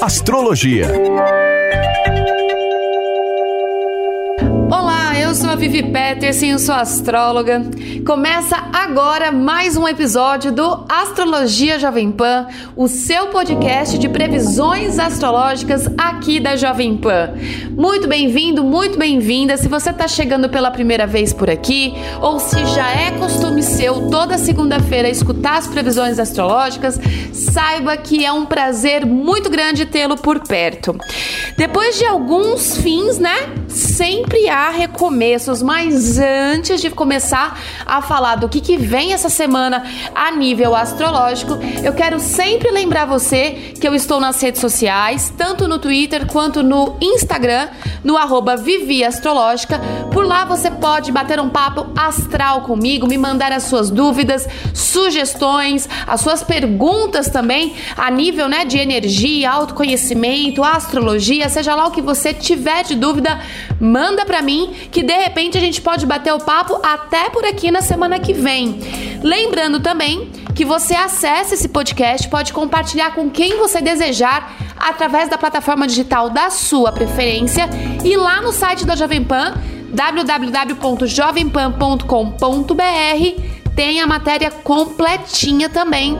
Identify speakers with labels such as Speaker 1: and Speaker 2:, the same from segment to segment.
Speaker 1: Astrologia.
Speaker 2: Sou a Vivi Peterson, sou astróloga. Começa agora mais um episódio do Astrologia Jovem Pan, o seu podcast de previsões astrológicas aqui da Jovem Pan. Muito bem-vindo, muito bem-vinda. Se você está chegando pela primeira vez por aqui, ou se já é costume seu toda segunda-feira escutar as previsões astrológicas, saiba que é um prazer muito grande tê-lo por perto. Depois de alguns fins, né? Sempre há recomeços, mas antes de começar a falar do que, que vem essa semana a nível astrológico, eu quero sempre lembrar você que eu estou nas redes sociais, tanto no Twitter quanto no Instagram, no arroba Vivi Astrológica. Por lá você pode bater um papo astral comigo, me mandar as suas dúvidas, sugestões, as suas perguntas também a nível né, de energia, autoconhecimento, astrologia, seja lá o que você tiver de dúvida, manda para mim que de repente a gente pode bater o papo até por aqui na semana que vem. Lembrando também que você acessa esse podcast, pode compartilhar com quem você desejar através da plataforma digital da sua preferência e lá no site da Jovem Pan www.jovempan.com.br tem a matéria completinha também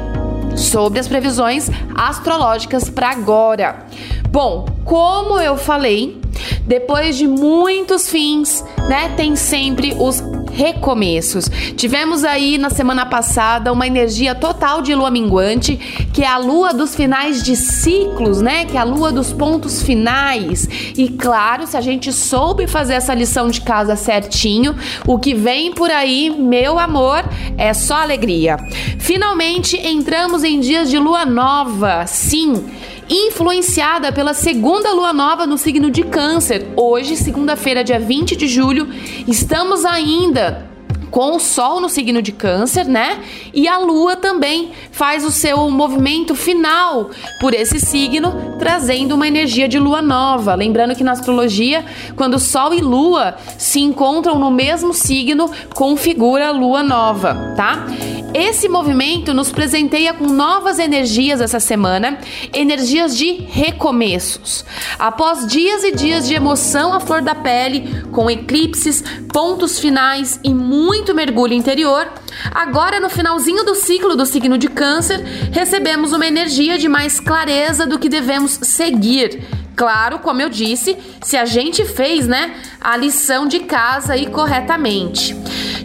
Speaker 2: sobre as previsões astrológicas para agora. Bom, como eu falei, depois de muitos fins, né, tem sempre os recomeços. Tivemos aí na semana passada uma energia total de lua minguante, que é a lua dos finais de ciclos, né? Que é a lua dos pontos finais. E claro, se a gente soube fazer essa lição de casa certinho, o que vem por aí, meu amor, é só alegria. Finalmente entramos em dias de lua nova. Sim, influenciada pela segunda lua nova no signo de Câncer. Hoje, segunda-feira, dia 20 de julho, estamos ainda com o Sol no signo de Câncer, né? E a Lua também faz o seu movimento final por esse signo, trazendo uma energia de Lua nova. Lembrando que na astrologia, quando Sol e Lua se encontram no mesmo signo, configura Lua nova, tá? Esse movimento nos presenteia com novas energias essa semana, energias de recomeços. Após dias e dias de emoção à flor da pele, com eclipses, pontos finais e muito mergulho interior, agora no finalzinho do ciclo do signo de Câncer, recebemos uma energia de mais clareza do que devemos seguir. Claro, como eu disse, se a gente fez, né, a lição de casa aí corretamente.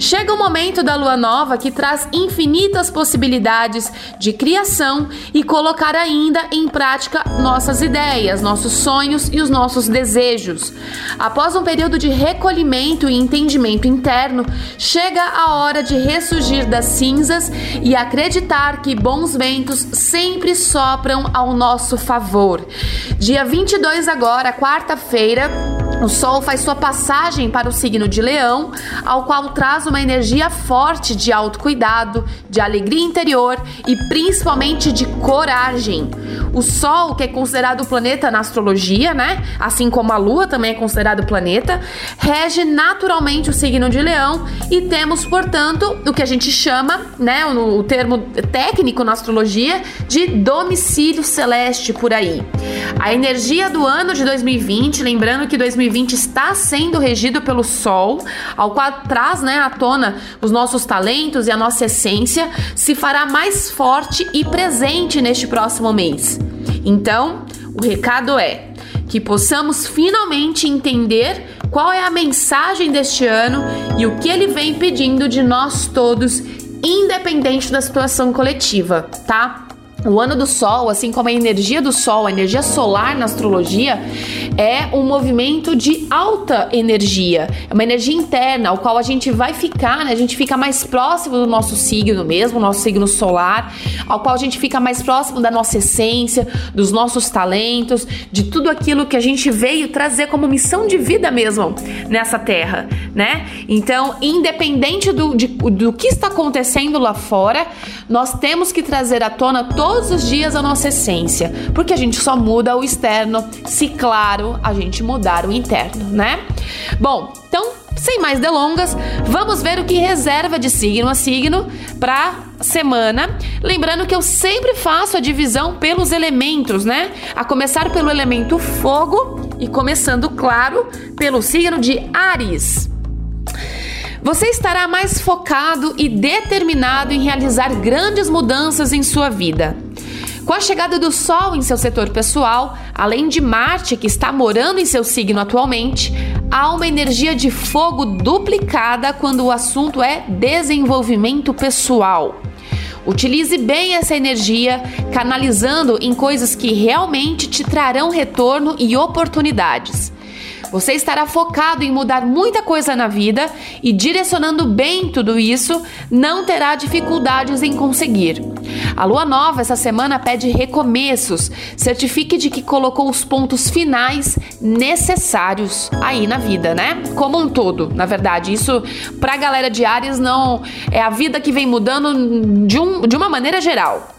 Speaker 2: Chega o momento da lua nova que traz infinitas possibilidades de criação e colocar ainda em prática nossas ideias, nossos sonhos e os nossos desejos. Após um período de recolhimento e entendimento interno, chega a hora de ressurgir das cinzas e acreditar que bons ventos sempre sopram ao nosso favor. Dia 22 agora, quarta-feira, o Sol faz sua passagem para o signo de Leão, ao qual traz uma energia forte de autocuidado, de alegria interior e principalmente de coragem. O Sol, que é considerado o planeta na astrologia, né? Assim como a Lua também é considerado planeta, rege naturalmente o signo de Leão e temos, portanto, o que a gente chama, né, o termo técnico na astrologia, de domicílio celeste por aí. A energia do ano de 2020, lembrando que 2020 está sendo regido pelo Sol, ao qual traz, né, à tona os nossos talentos e a nossa essência, se fará mais forte e presente neste próximo mês. Então, o recado é que possamos finalmente entender qual é a mensagem deste ano e o que ele vem pedindo de nós todos, independente da situação coletiva, tá? O ano do Sol, assim como a energia do Sol, a energia solar na astrologia, é um movimento de alta energia, é uma energia interna, ao qual a gente vai ficar, né? A gente fica mais próximo do nosso signo mesmo, nosso signo solar, ao qual a gente fica mais próximo da nossa essência, dos nossos talentos, de tudo aquilo que a gente veio trazer como missão de vida mesmo nessa terra, né? Então, independente do, de, do que está acontecendo lá fora, nós temos que trazer à tona todos os dias a nossa essência, porque a gente só muda o externo se, claro, a gente mudar o interno, né? Bom, então, sem mais delongas, vamos ver o que reserva de signo a signo para semana. Lembrando que eu sempre faço a divisão pelos elementos, né? A começar pelo elemento fogo e começando, claro, pelo signo de Ares. Você estará mais focado e determinado em realizar grandes mudanças em sua vida. Com a chegada do Sol em seu setor pessoal, além de Marte, que está morando em seu signo atualmente, há uma energia de fogo duplicada quando o assunto é desenvolvimento pessoal. Utilize bem essa energia, canalizando em coisas que realmente te trarão retorno e oportunidades. Você estará focado em mudar muita coisa na vida e direcionando bem tudo isso, não terá dificuldades em conseguir. A lua nova essa semana pede recomeços. Certifique de que colocou os pontos finais necessários aí na vida, né? Como um todo, na verdade. Isso pra galera de Ares não é a vida que vem mudando de, um, de uma maneira geral.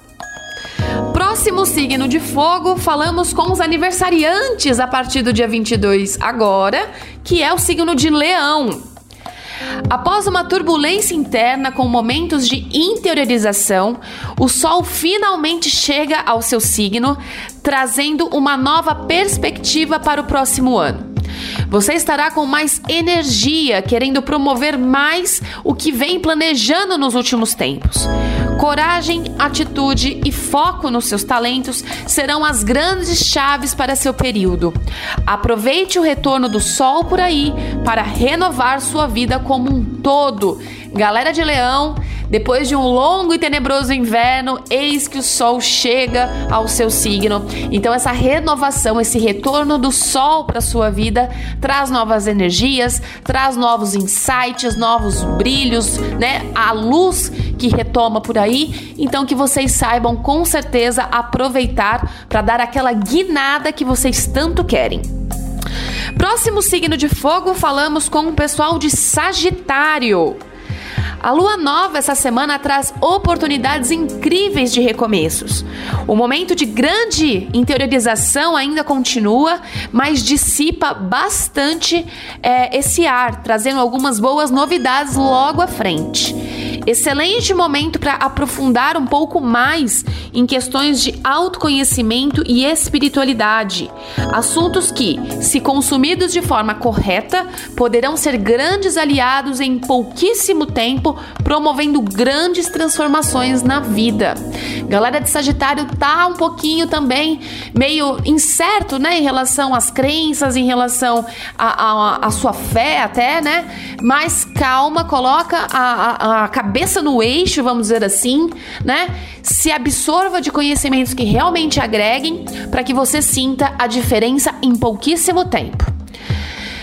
Speaker 2: Próximo signo de fogo, falamos com os aniversariantes a partir do dia 22 agora, que é o signo de Leão. Após uma turbulência interna com momentos de interiorização, o Sol finalmente chega ao seu signo, trazendo uma nova perspectiva para o próximo ano. Você estará com mais energia, querendo promover mais o que vem planejando nos últimos tempos. Coragem, atitude e foco nos seus talentos serão as grandes chaves para seu período. Aproveite o retorno do sol por aí para renovar sua vida como um todo. Galera de Leão, depois de um longo e tenebroso inverno, eis que o sol chega ao seu signo. Então essa renovação, esse retorno do sol para sua vida traz novas energias, traz novos insights, novos brilhos, né? A luz que retoma por aí. Então que vocês saibam com certeza aproveitar para dar aquela guinada que vocês tanto querem. Próximo signo de fogo, falamos com o pessoal de Sagitário. A lua nova essa semana traz oportunidades incríveis de recomeços. O momento de grande interiorização ainda continua, mas dissipa bastante é, esse ar, trazendo algumas boas novidades logo à frente. Excelente momento para aprofundar um pouco mais em questões de autoconhecimento e espiritualidade. Assuntos que, se consumidos de forma correta, poderão ser grandes aliados em pouquíssimo tempo, promovendo grandes transformações na vida. Galera de Sagitário tá um pouquinho também meio incerto, né, em relação às crenças, em relação à sua fé até, né? Mas calma, coloca a, a, a cabeça no eixo, vamos dizer assim, né? Se absorva de conhecimentos que realmente agreguem para que você sinta a diferença em pouquíssimo tempo.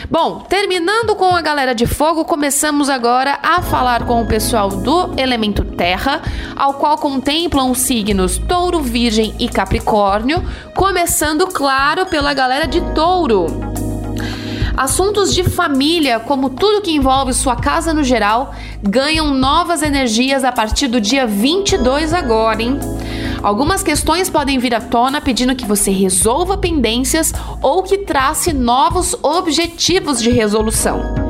Speaker 2: Bom, terminando com a galera de fogo, começamos agora a falar com o pessoal do elemento terra, ao qual contemplam os signos Touro, Virgem e Capricórnio, começando, claro, pela galera de Touro. Assuntos de família, como tudo que envolve sua casa no geral, ganham novas energias a partir do dia 22 agora, hein? Algumas questões podem vir à tona pedindo que você resolva pendências ou que trace novos objetivos de resolução.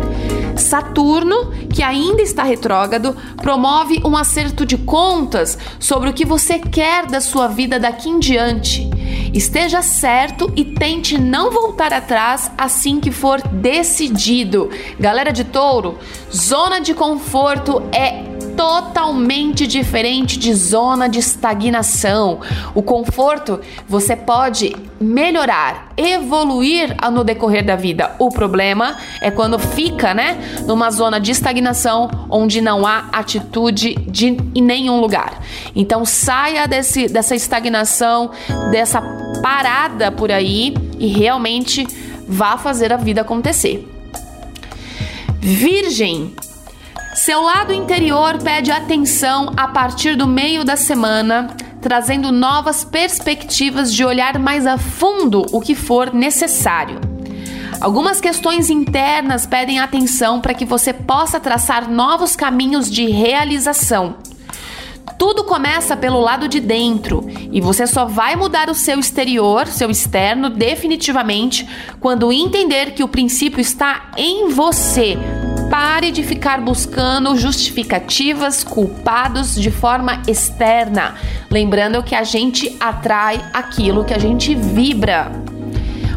Speaker 2: Saturno, que ainda está retrógrado, promove um acerto de contas sobre o que você quer da sua vida daqui em diante. Esteja certo e tente não voltar atrás assim que for decidido. Galera de touro, zona de conforto é totalmente diferente de zona de estagnação. O conforto você pode melhorar, evoluir no decorrer da vida. O problema é quando fica, né, numa zona de estagnação onde não há atitude de, em nenhum lugar. Então saia desse, dessa estagnação, dessa parada por aí e realmente vá fazer a vida acontecer. Virgem, seu lado interior pede atenção a partir do meio da semana, trazendo novas perspectivas de olhar mais a fundo o que for necessário. Algumas questões internas pedem atenção para que você possa traçar novos caminhos de realização. Tudo começa pelo lado de dentro e você só vai mudar o seu exterior, seu externo, definitivamente quando entender que o princípio está em você Pare de ficar buscando justificativas, culpados de forma externa. Lembrando que a gente atrai aquilo que a gente vibra.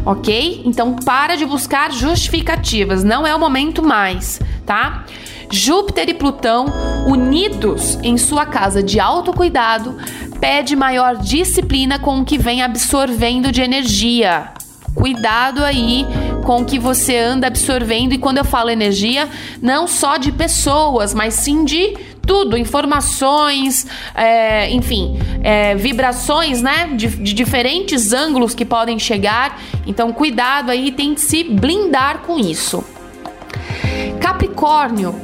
Speaker 2: Ok? Então para de buscar justificativas, não é o momento mais, tá? Júpiter e Plutão unidos em sua casa de autocuidado pede maior disciplina com o que vem absorvendo de energia. Cuidado aí com o que você anda absorvendo. E quando eu falo energia, não só de pessoas, mas sim de tudo, informações, é, enfim, é, vibrações, né, de, de, diferentes ângulos que podem chegar. Então, cuidado aí, tente se blindar com isso. Capricórnio,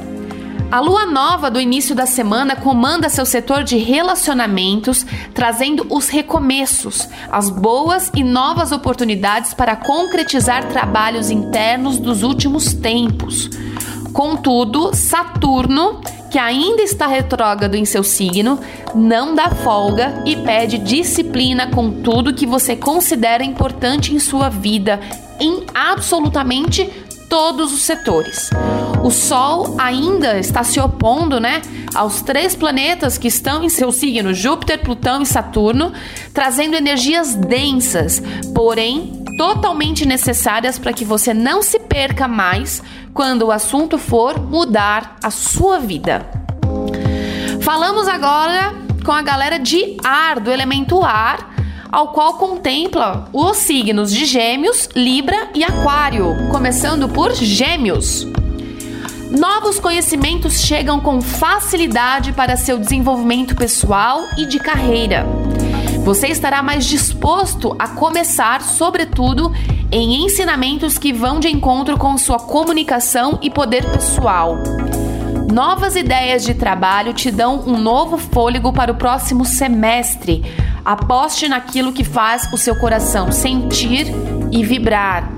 Speaker 2: a lua nova do início da semana comanda seu setor de relacionamentos, trazendo os recomeços, as boas e novas oportunidades para concretizar trabalhos internos dos últimos tempos. Contudo, Saturno, que ainda está retrógrado em seu signo, não dá folga e pede disciplina com tudo que você considera importante em sua vida, em absolutamente todos os setores. O Sol ainda está se opondo, né, aos três planetas que estão em seu signo, Júpiter, Plutão e Saturno, trazendo energias densas, porém totalmente necessárias para que você não se perca mais quando o assunto for mudar a sua vida. Falamos agora com a galera de ar, do elemento ar, ao qual contempla os signos de Gêmeos, Libra e Aquário, começando por Gêmeos. Novos conhecimentos chegam com facilidade para seu desenvolvimento pessoal e de carreira. Você estará mais disposto a começar, sobretudo, em ensinamentos que vão de encontro com sua comunicação e poder pessoal. Novas ideias de trabalho te dão um novo fôlego para o próximo semestre, Aposte naquilo que faz o seu coração sentir e vibrar.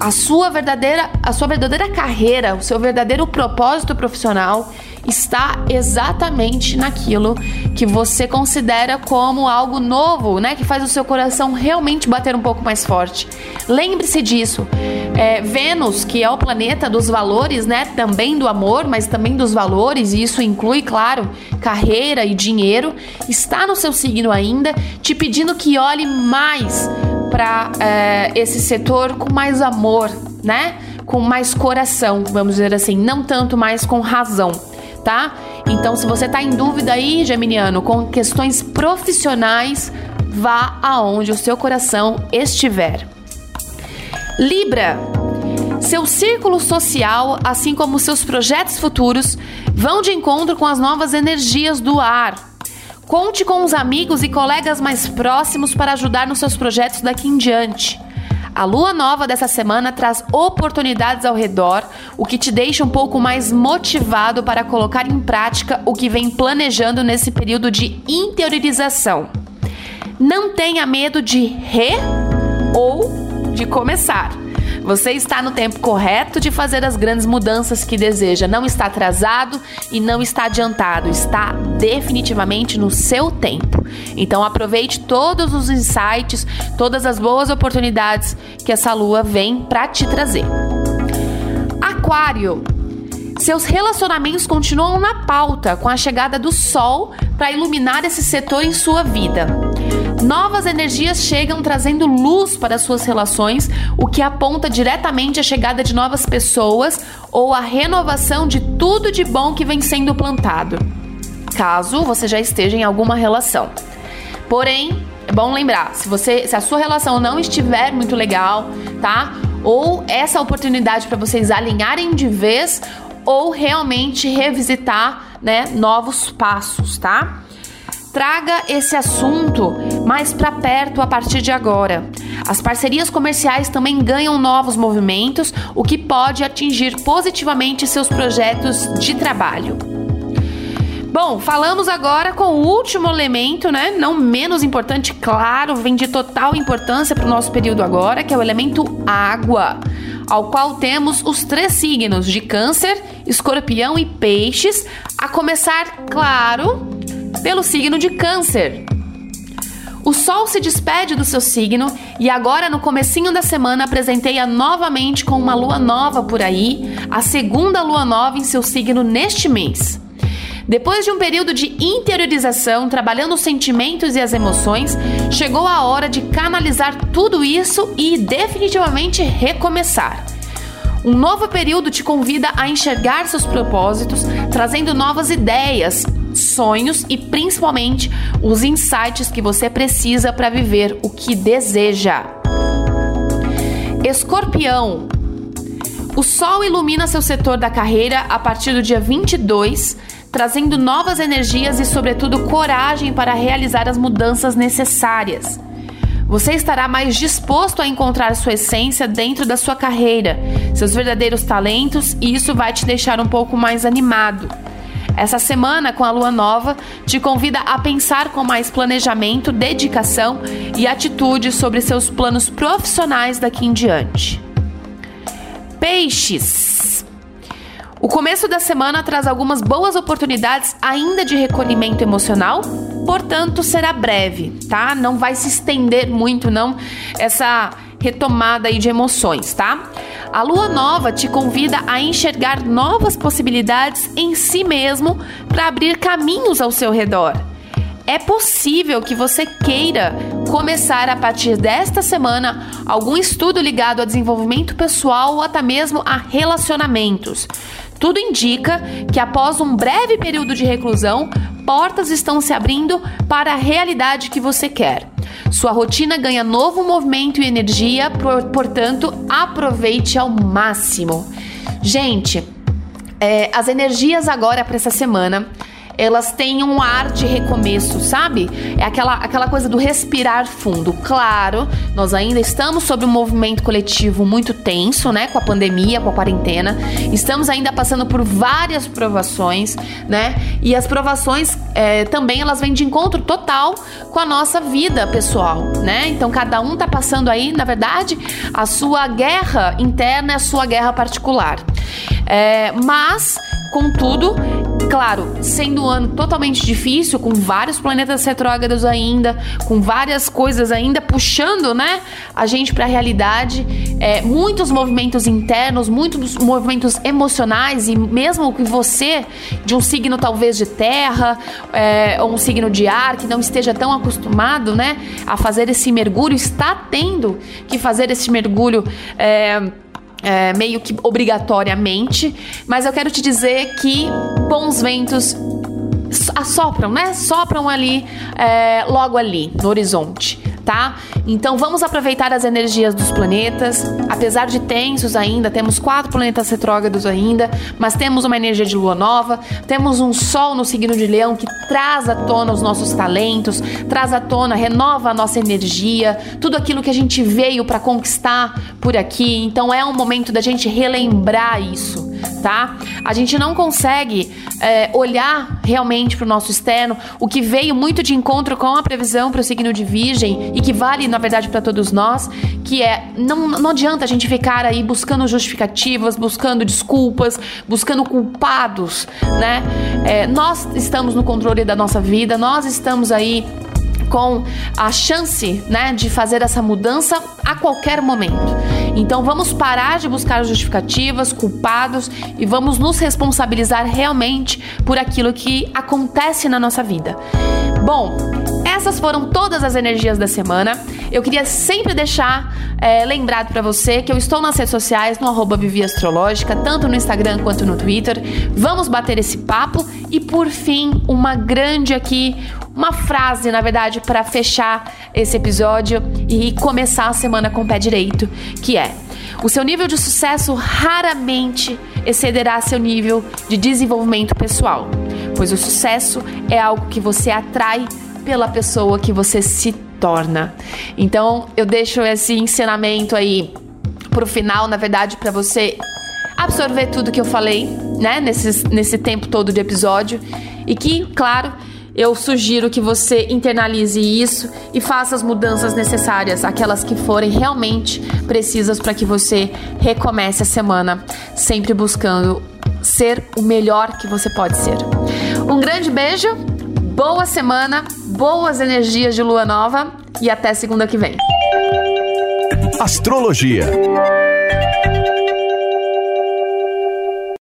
Speaker 2: A sua verdadeira, a sua verdadeira carreira, o seu verdadeiro propósito profissional está exatamente naquilo que você considera como algo novo, né? Que faz o seu coração realmente bater um pouco mais forte. Lembre-se disso. É, Vênus, que é o planeta dos valores, né? Também do amor, mas também dos valores, e isso inclui, claro, carreira e dinheiro, está no seu signo ainda, te pedindo que olhe mais para é, esse setor com mais amor, né? Com mais coração, vamos dizer assim, não tanto mais com razão tá? Então, se você tá em dúvida aí, Geminiano, com questões profissionais, vá aonde o seu coração estiver. Libra. Seu círculo social, assim como seus projetos futuros, vão de encontro com as novas energias do ar. Conte com os amigos e colegas mais próximos para ajudar nos seus projetos daqui em diante. A lua nova dessa semana traz oportunidades ao redor, o que te deixa um pouco mais motivado para colocar em prática o que vem planejando nesse período de interiorização. Não tenha medo de re ou de começar. Você está no tempo correto de fazer as grandes mudanças que deseja. Não está atrasado e não está adiantado. Está definitivamente no seu tempo. Então aproveite todos os insights, todas as boas oportunidades que essa lua vem para te trazer. Aquário. Seus relacionamentos continuam na pauta com a chegada do sol para iluminar esse setor em sua vida. Novas energias chegam trazendo luz para suas relações, o que aponta diretamente a chegada de novas pessoas ou a renovação de tudo de bom que vem sendo plantado. Caso você já esteja em alguma relação. Porém, é bom lembrar, se você, se a sua relação não estiver muito legal, tá? Ou essa oportunidade para vocês alinharem de vez ou realmente revisitar, né, novos passos, tá? Traga esse assunto mais para perto a partir de agora. As parcerias comerciais também ganham novos movimentos, o que pode atingir positivamente seus projetos de trabalho. Bom, falamos agora com o último elemento, né? Não menos importante, claro, vem de total importância para o nosso período agora, que é o elemento água, ao qual temos os três signos de Câncer, Escorpião e Peixes, a começar, claro, pelo signo de Câncer. O Sol se despede do seu signo e agora no comecinho da semana apresentei-a novamente com uma lua nova por aí, a segunda lua nova em seu signo neste mês. Depois de um período de interiorização, trabalhando os sentimentos e as emoções, chegou a hora de canalizar tudo isso e definitivamente recomeçar. Um novo período te convida a enxergar seus propósitos, trazendo novas ideias, sonhos e principalmente os insights que você precisa para viver o que deseja. Escorpião. O Sol ilumina seu setor da carreira a partir do dia 22, trazendo novas energias e, sobretudo, coragem para realizar as mudanças necessárias. Você estará mais disposto a encontrar sua essência dentro da sua carreira, seus verdadeiros talentos, e isso vai te deixar um pouco mais animado. Essa semana, com a lua nova, te convida a pensar com mais planejamento, dedicação e atitude sobre seus planos profissionais daqui em diante. Peixes. O começo da semana traz algumas boas oportunidades ainda de recolhimento emocional, portanto será breve, tá? Não vai se estender muito não essa retomada aí de emoções, tá? A lua nova te convida a enxergar novas possibilidades em si mesmo para abrir caminhos ao seu redor. É possível que você queira começar a partir desta semana algum estudo ligado a desenvolvimento pessoal ou até mesmo a relacionamentos. Tudo indica que após um breve período de reclusão, portas estão se abrindo para a realidade que você quer. Sua rotina ganha novo movimento e energia, portanto, aproveite ao máximo. Gente, é, as energias agora para essa semana elas têm um ar de recomeço, sabe? É aquela, aquela coisa do respirar fundo. Claro, nós ainda estamos sob um movimento coletivo muito tenso, né? Com a pandemia, com a quarentena. Estamos ainda passando por várias provações, né? E as provações é, também elas vêm de encontro total com a nossa vida pessoal, né? Então cada um tá passando aí, na verdade, a sua guerra interna, a sua guerra particular. É, mas, contudo, Claro, sendo um ano totalmente difícil, com vários planetas retrógrados ainda, com várias coisas ainda puxando, né, a gente para a realidade, é, muitos movimentos internos, muitos movimentos emocionais e mesmo que você de um signo talvez de terra é, ou um signo de ar que não esteja tão acostumado, né, a fazer esse mergulho, está tendo que fazer esse mergulho. É, é, meio que obrigatoriamente, mas eu quero te dizer que bons ventos assopram, né? Sopram ali, é, logo ali, no horizonte tá? Então vamos aproveitar as energias dos planetas. Apesar de tensos ainda, temos quatro planetas retrógrados ainda, mas temos uma energia de lua nova, temos um sol no signo de Leão que traz à tona os nossos talentos, traz à tona, renova a nossa energia, tudo aquilo que a gente veio para conquistar por aqui. Então é um momento da gente relembrar isso tá? A gente não consegue é, olhar realmente para o nosso externo, o que veio muito de encontro com a previsão para o signo de Virgem e que vale, na verdade, para todos nós, que é não, não adianta a gente ficar aí buscando justificativas, buscando desculpas, buscando culpados, né? É, nós estamos no controle da nossa vida, nós estamos aí com a chance, né, de fazer essa mudança a qualquer momento. Então vamos parar de buscar justificativas, culpados e vamos nos responsabilizar realmente por aquilo que acontece na nossa vida. Bom, essas foram todas as energias da semana. Eu queria sempre deixar é, lembrado para você que eu estou nas redes sociais, no arroba Vivi Astrológica, tanto no Instagram quanto no Twitter. Vamos bater esse papo e, por fim, uma grande aqui, uma frase, na verdade, para fechar esse episódio e começar a semana com o pé direito, que é: o seu nível de sucesso raramente excederá seu nível de desenvolvimento pessoal, pois o sucesso é algo que você atrai pela pessoa que você se torna. Então, eu deixo esse ensinamento aí pro final, na verdade, para você absorver tudo que eu falei, né, nesse, nesse tempo todo de episódio. E que, claro, eu sugiro que você internalize isso e faça as mudanças necessárias, aquelas que forem realmente precisas para que você recomece a semana, sempre buscando ser o melhor que você pode ser. Um grande beijo, boa semana, boas energias de lua nova e até segunda que vem.
Speaker 1: Astrologia